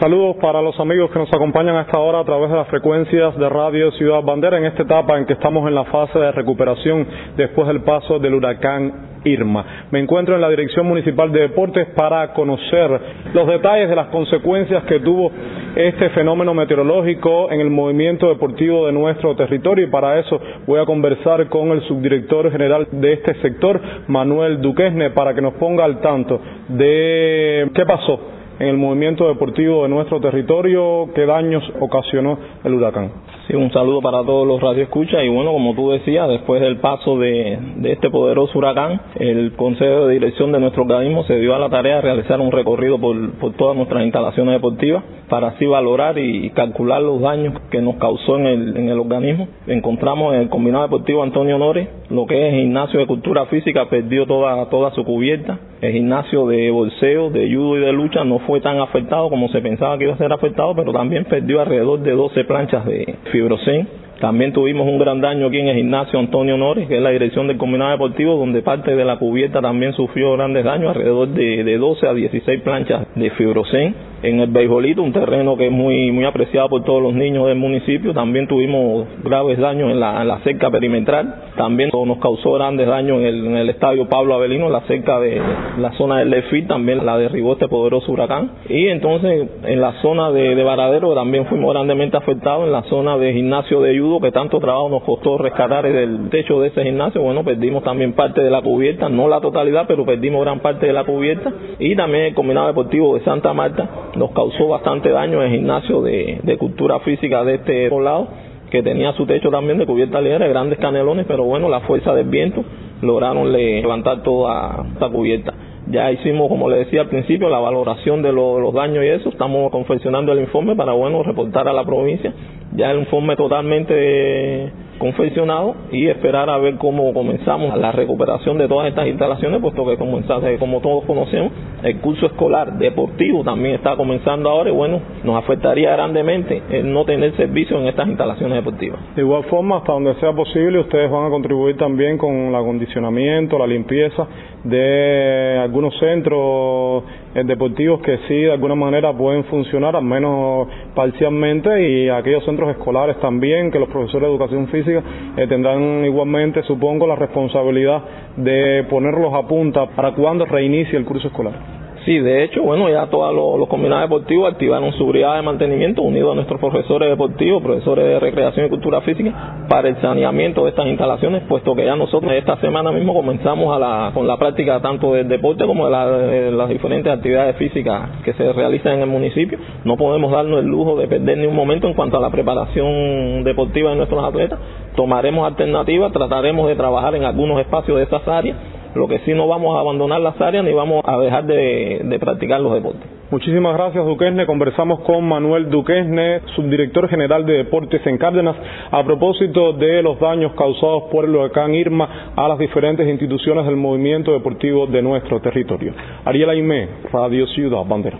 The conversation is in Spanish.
Saludos para los amigos que nos acompañan a esta hora a través de las frecuencias de Radio Ciudad Bandera en esta etapa en que estamos en la fase de recuperación después del paso del huracán Irma. Me encuentro en la Dirección Municipal de Deportes para conocer los detalles de las consecuencias que tuvo este fenómeno meteorológico en el movimiento deportivo de nuestro territorio y para eso voy a conversar con el subdirector general de este sector, Manuel Duquesne, para que nos ponga al tanto de qué pasó en el movimiento deportivo de nuestro territorio, qué daños ocasionó el huracán. Sí, un saludo para todos los radioescuchas y bueno, como tú decías, después del paso de, este poderoso huracán, el Consejo de Dirección de nuestro organismo se dio a la tarea de realizar un recorrido por, por todas nuestras instalaciones deportivas para así valorar y calcular los daños que nos causó en el, en el organismo. Encontramos en el Combinado Deportivo Antonio Honores, lo que es gimnasio de cultura física, perdió toda, toda su cubierta. El gimnasio de bolseo, de judo y de lucha no fue tan afectado como se pensaba que iba a ser afectado, pero también perdió alrededor de 12 planchas de fibrocén también tuvimos un gran daño aquí en el gimnasio Antonio Nores, que es la dirección del combinado deportivo, donde parte de la cubierta también sufrió grandes daños, alrededor de, de 12 a 16 planchas de fibrocén. En el beisbolito, un terreno que es muy muy apreciado por todos los niños del municipio, también tuvimos graves daños en la, la cerca perimetral. También nos causó grandes daños en el, en el estadio Pablo Avelino, la cerca de la zona del Lefit, también la derribó este poderoso huracán. Y entonces en la zona de, de Varadero también fuimos grandemente afectados, en la zona de gimnasio de que tanto trabajo nos costó rescatar el techo de ese gimnasio. Bueno, perdimos también parte de la cubierta, no la totalidad, pero perdimos gran parte de la cubierta. Y también el combinado deportivo de Santa Marta nos causó bastante daño el gimnasio de, de cultura física de este poblado, que tenía su techo también de cubierta ligera, grandes canelones, pero bueno, la fuerza del viento lograron levantar toda esta cubierta. Ya hicimos, como le decía al principio, la valoración de los daños y eso. Estamos confeccionando el informe para, bueno, reportar a la provincia. Ya el informe totalmente confeccionado y esperar a ver cómo comenzamos la recuperación de todas estas instalaciones, puesto que como, como todos conocemos, el curso escolar deportivo también está comenzando ahora y bueno, nos afectaría grandemente el no tener servicio en estas instalaciones deportivas. De igual forma, hasta donde sea posible, ustedes van a contribuir también con el acondicionamiento, la limpieza de algunos centros eh, deportivos que sí de alguna manera pueden funcionar, al menos parcialmente, y aquellos centros escolares también, que los profesores de educación física eh, tendrán igualmente, supongo, la responsabilidad de ponerlos a punta para cuando reinicie el curso escolar. Sí, de hecho, bueno, ya todos los, combinados deportivos activaron su brigada de mantenimiento unido a nuestros profesores deportivos, profesores de recreación y cultura física, para el saneamiento de estas instalaciones, puesto que ya nosotros esta semana mismo comenzamos a la, con la práctica tanto del deporte como de, las diferentes actividades físicas que se realizan en el municipio. No podemos darnos el lujo de perder ni un momento en cuanto a la preparación deportiva de nuestros atletas. Tomaremos alternativas, trataremos de trabajar en algunos espacios de esas áreas lo que sí no vamos a abandonar las áreas ni vamos a dejar de, practicar los deportes. Muchísimas gracias, Duquesne. Conversamos con Manuel Duquesne, subdirector general de Deportes en Cárdenas, a propósito de los daños causados por el huracán Irma a las diferentes instituciones del movimiento deportivo de nuestro territorio. Ariel Aimé, Radio Ciudad Bandera.